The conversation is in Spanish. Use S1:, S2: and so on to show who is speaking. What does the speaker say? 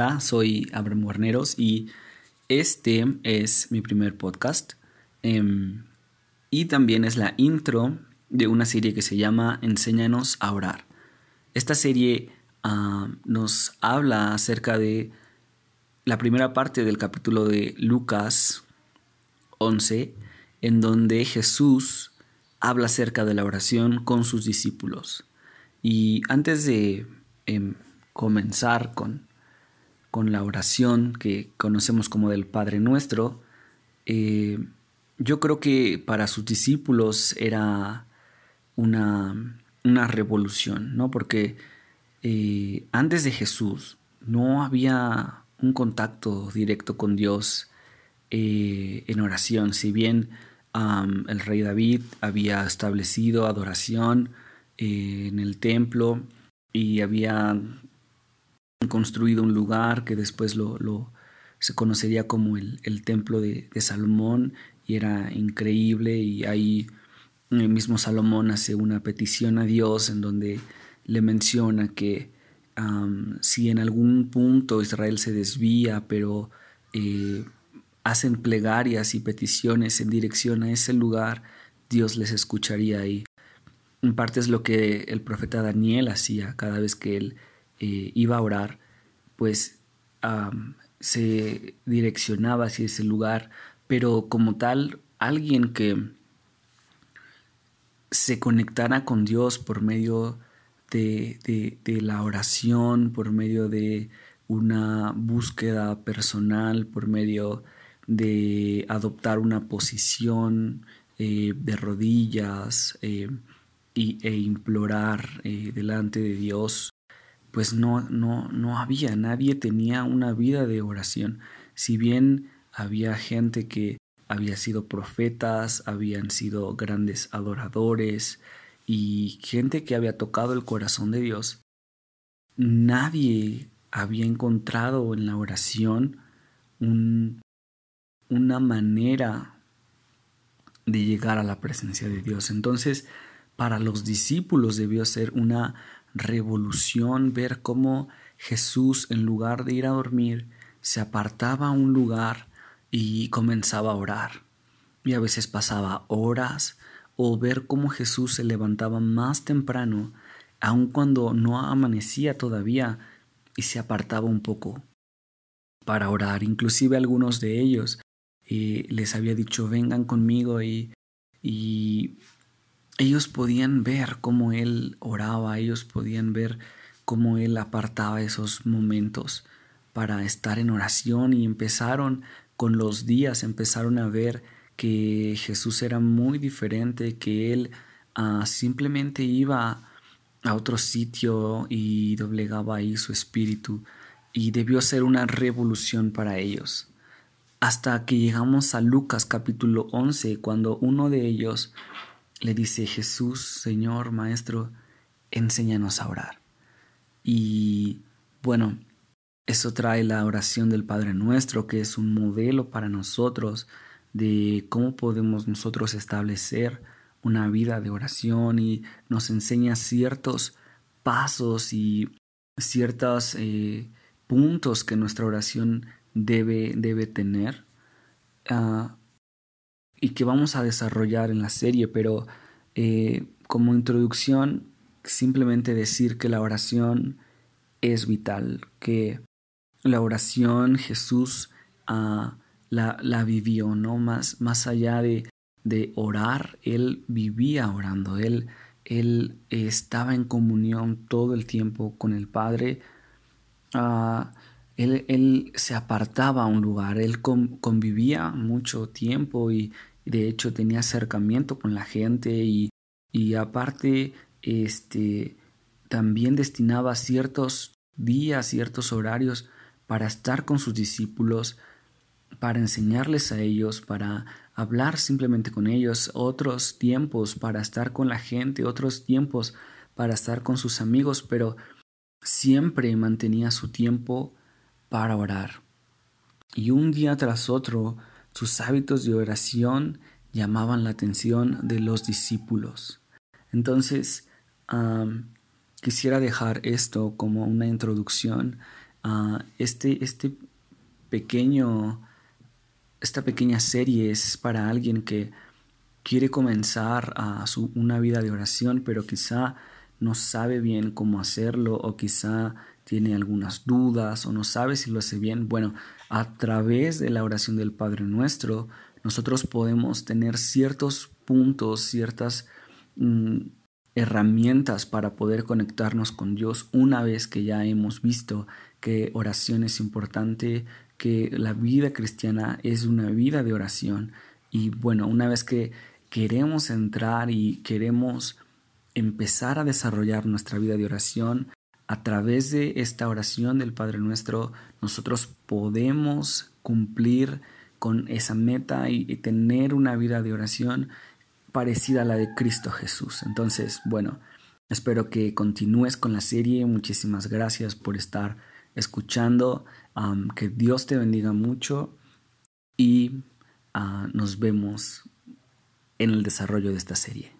S1: Hola, soy Abraham Guarneros y este es mi primer podcast em, y también es la intro de una serie que se llama Enséñanos a orar. Esta serie ah, nos habla acerca de la primera parte del capítulo de Lucas 11, en donde Jesús habla acerca de la oración con sus discípulos. Y antes de em, comenzar con, con, la oración que conocemos como del Padre Nuestro, eh, yo creo que para sus discípulos era una, una revolución, ¿no? Porque eh, antes de Jesús no había un contacto directo con Dios eh, en oración. Si bien el rey David había establecido adoración en el templo y había construido un lugar que después lo, se conocería como el, templo de, Salomón y era increíble y ahí el mismo Salomón hace una petición a Dios en donde le menciona que si en algún punto Israel se desvía pero eh, hacen plegarias y peticiones en dirección a ese lugar, Dios les escucharía y en parte es lo que el profeta Daniel hacía cada vez que él eh, iba a orar, pues se direccionaba hacia ese lugar, pero como tal, alguien que se conectara con Dios por medio de, la oración, por medio de una búsqueda personal, por medio de adoptar una posición eh, de rodillas eh, e implorar delante de Dios, pues no, no, no había, nadie tenía una vida de oración. Si bien había gente que había sido profetas, habían sido grandes adoradores y gente que había tocado el corazón de Dios, nadie había encontrado en la oración un, una manera de llegar a la presencia de Dios. Entonces, para los discípulos debió ser una revolución ver cómo Jesús, en lugar de ir a dormir, se apartaba a un lugar y comenzaba a orar. Y a veces pasaba horas o ver cómo Jesús se levantaba más temprano, aun cuando no amanecía todavía, y se apartaba un poco para orar. Inclusive algunos de ellos les había dicho, vengan conmigo y, y ellos podían ver cómo él oraba, ellos podían ver cómo él apartaba esos momentos para estar en oración y empezaron con los días, empezaron a ver que Jesús era muy diferente, que él ah, simplemente iba a otro sitio y doblegaba ahí su espíritu y debió ser una revolución para ellos. Hasta que llegamos a Lucas capítulo 11, cuando uno de ellos le dice, Jesús, Señor, Maestro, enséñanos a orar. Y bueno, eso trae la oración del Padre Nuestro, que es un modelo para nosotros de cómo podemos nosotros establecer una vida de oración y nos enseña ciertos pasos y ciertos eh, puntos que nuestra oración debe, debe tener ah, y que vamos a desarrollar en la serie, pero eh, como introducción, simplemente decir que la oración es vital, que la oración Jesús ah, la, la, vivió, ¿no? Más, más allá de, de, orar, Él vivía orando, Él, él estaba en comunión todo el tiempo con el Padre. Uh, él, se apartaba a un lugar, él convivía mucho tiempo y de hecho tenía acercamiento con la gente y, y aparte este, también destinaba ciertos días, ciertos horarios para estar con sus discípulos, para enseñarles a ellos, para hablar simplemente con ellos, otros tiempos para estar con la gente, otros tiempos para estar con sus amigos, pero siempre mantenía su tiempo para orar. Y un día tras otro, sus hábitos de oración llamaban la atención de los discípulos. Entonces, quisiera dejar esto como una introducción ah, este, este pequeño, esta pequeña serie es para alguien que quiere comenzar a una vida de oración, pero quizá no sabe bien cómo hacerlo o quizá tiene algunas dudas o no sabe si lo hace bien. Bueno, a través de la oración del Padre Nuestro, nosotros podemos tener ciertos puntos, ciertas mm, herramientas para poder conectarnos con Dios una vez que ya hemos visto que oración es importante, que la vida cristiana es una vida de oración. Y bueno, una vez que queremos entrar y queremos empezar a desarrollar nuestra vida de oración, a través de esta oración del Padre Nuestro, nosotros podemos cumplir con esa meta y, tener una vida de oración parecida a la de Cristo Jesús. Entonces, bueno, espero que continúes con la serie. Muchísimas gracias por estar escuchando. que Dios te bendiga mucho y ah, nos vemos en el desarrollo de esta serie.